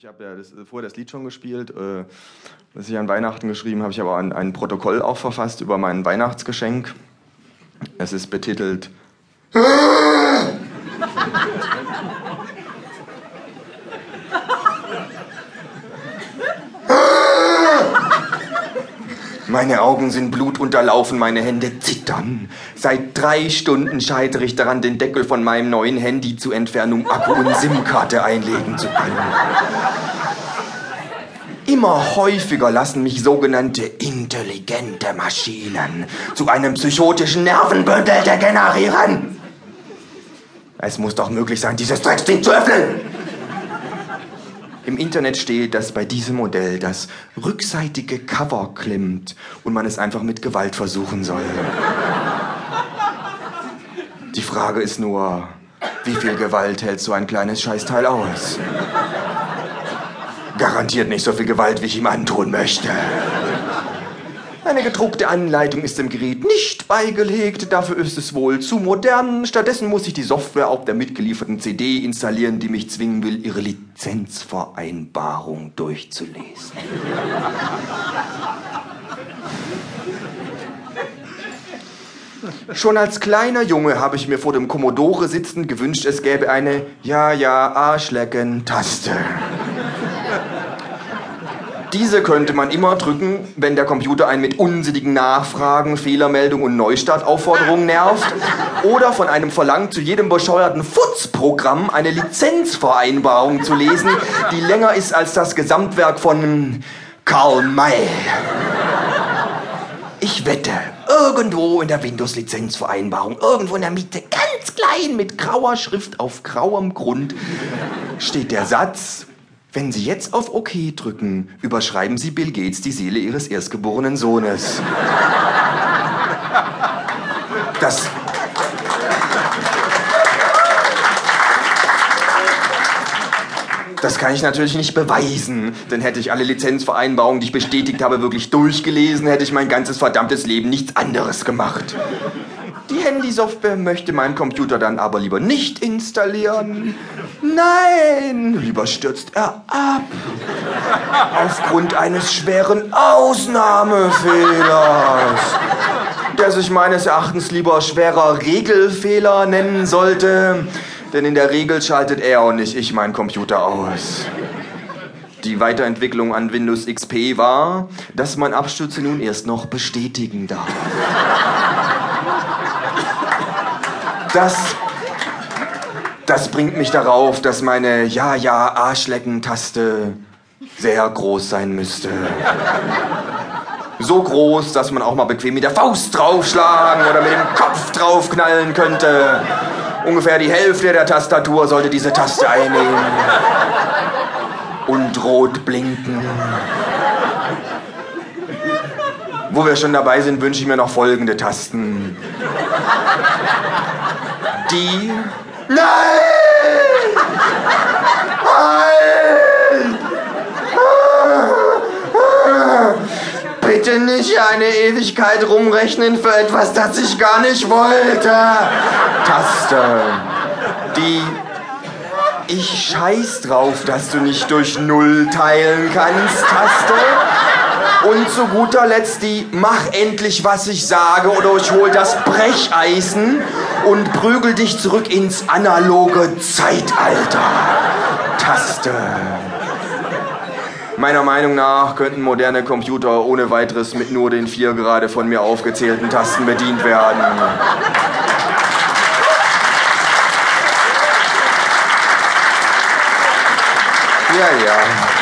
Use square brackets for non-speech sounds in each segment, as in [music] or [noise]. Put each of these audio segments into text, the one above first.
Ich habe ja das, vorher das Lied schon gespielt, äh, das ich an Weihnachten geschrieben habe. Ich habe ein, ein Protokoll auch verfasst über mein Weihnachtsgeschenk. Es ist betitelt [laughs] Meine Augen sind blutunterlaufen, meine Hände zittern. Seit drei Stunden scheitere ich daran, den Deckel von meinem neuen Handy zu entfernen, um Akku und SIM-Karte einlegen zu können. Immer häufiger lassen mich sogenannte intelligente Maschinen zu einem psychotischen Nervenbündel degenerieren. Es muss doch möglich sein, dieses Drecksding zu öffnen. Im Internet steht, dass bei diesem Modell das rückseitige Cover klimmt und man es einfach mit Gewalt versuchen soll. Die Frage ist nur, wie viel Gewalt hält so ein kleines Scheißteil aus? Garantiert nicht so viel Gewalt, wie ich ihm antun möchte. Eine gedruckte Anleitung ist dem Gerät nicht beigelegt, dafür ist es wohl zu modern. Stattdessen muss ich die Software auf der mitgelieferten CD installieren, die mich zwingen will, ihre Lizenzvereinbarung durchzulesen. Schon als kleiner Junge habe ich mir vor dem Commodore sitzend gewünscht, es gäbe eine Ja, ja, Arschlecken-Taste. Diese könnte man immer drücken, wenn der Computer einen mit unsinnigen Nachfragen, Fehlermeldungen und Neustartaufforderungen nervt. Oder von einem verlangt, zu jedem bescheuerten Futzprogramm eine Lizenzvereinbarung zu lesen, die länger ist als das Gesamtwerk von Karl May. Ich wette, irgendwo in der Windows-Lizenzvereinbarung, irgendwo in der Mitte, ganz klein mit grauer Schrift auf grauem Grund, steht der Satz, wenn Sie jetzt auf OK drücken, überschreiben Sie Bill Gates die Seele Ihres erstgeborenen Sohnes. Das. Das kann ich natürlich nicht beweisen, denn hätte ich alle Lizenzvereinbarungen, die ich bestätigt habe, wirklich durchgelesen, hätte ich mein ganzes verdammtes Leben nichts anderes gemacht. Die Handysoftware möchte mein Computer dann aber lieber nicht installieren. Nein, lieber stürzt er ab. Aufgrund eines schweren Ausnahmefehlers, der sich meines Erachtens lieber schwerer Regelfehler nennen sollte. Denn in der Regel schaltet er und nicht ich meinen Computer aus. Die Weiterentwicklung an Windows XP war, dass man Abstürze nun erst noch bestätigen darf. Das, das bringt mich darauf, dass meine Ja-Ja-Arschlecken-Taste sehr groß sein müsste. So groß, dass man auch mal bequem mit der Faust draufschlagen oder mit dem Kopf draufknallen könnte. Ungefähr die Hälfte der Tastatur sollte diese Taste einnehmen. Und rot blinken. Wo wir schon dabei sind, wünsche ich mir noch folgende Tasten die. Nein! Halt! Bitte nicht eine Ewigkeit rumrechnen für etwas, das ich gar nicht wollte. Taste. Die. Ich scheiß drauf, dass du nicht durch Null teilen kannst, Taste. Und zu guter Letzt die Mach endlich, was ich sage, oder ich hol das Brecheisen und prügel dich zurück ins analoge Zeitalter. Taste. Meiner Meinung nach könnten moderne Computer ohne weiteres mit nur den vier gerade von mir aufgezählten Tasten bedient werden. Ja, ja.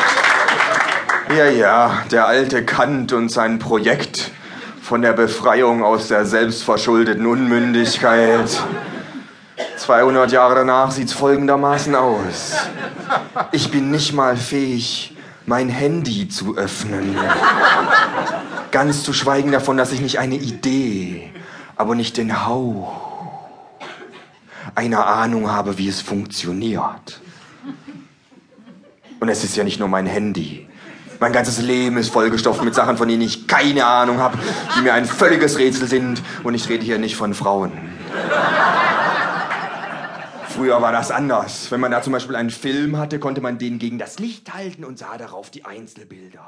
Ja, ja, der alte Kant und sein Projekt von der Befreiung aus der selbstverschuldeten Unmündigkeit. 200 Jahre danach sieht es folgendermaßen aus. Ich bin nicht mal fähig, mein Handy zu öffnen. Ganz zu schweigen davon, dass ich nicht eine Idee, aber nicht den Hauch einer Ahnung habe, wie es funktioniert. Und es ist ja nicht nur mein Handy. Mein ganzes Leben ist vollgestopft mit Sachen, von denen ich keine Ahnung habe, die mir ein völliges Rätsel sind. Und ich rede hier nicht von Frauen. Früher war das anders. Wenn man da zum Beispiel einen Film hatte, konnte man den gegen das Licht halten und sah darauf die Einzelbilder.